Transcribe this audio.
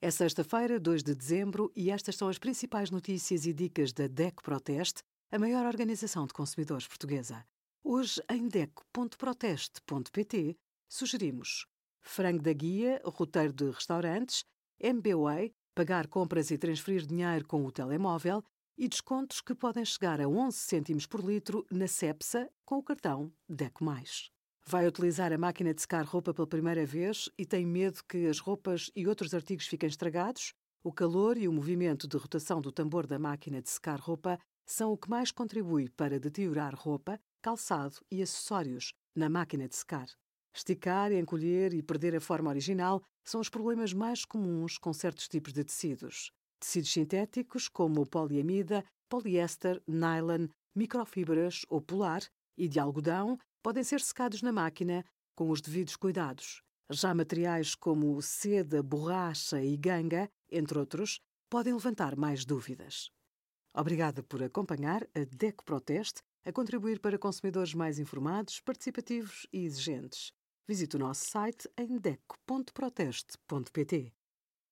É sexta-feira, 2 de dezembro, e estas são as principais notícias e dicas da DECO Proteste, a maior organização de consumidores portuguesa. Hoje, em DECO.proteste.pt, sugerimos frango da guia, roteiro de restaurantes, MBWay, pagar compras e transferir dinheiro com o telemóvel e descontos que podem chegar a 11 cêntimos por litro na Cepsa com o cartão DECO+. Vai utilizar a máquina de secar roupa pela primeira vez e tem medo que as roupas e outros artigos fiquem estragados? O calor e o movimento de rotação do tambor da máquina de secar roupa são o que mais contribui para deteriorar roupa, calçado e acessórios na máquina de secar. Esticar, encolher e perder a forma original são os problemas mais comuns com certos tipos de tecidos. Tecidos sintéticos, como poliamida, poliéster, nylon, microfibras ou polar, e de algodão, podem ser secados na máquina com os devidos cuidados. Já materiais como seda, borracha e ganga, entre outros, podem levantar mais dúvidas. Obrigada por acompanhar a DECO Proteste a contribuir para consumidores mais informados, participativos e exigentes. Visite o nosso site em deco.proteste.pt.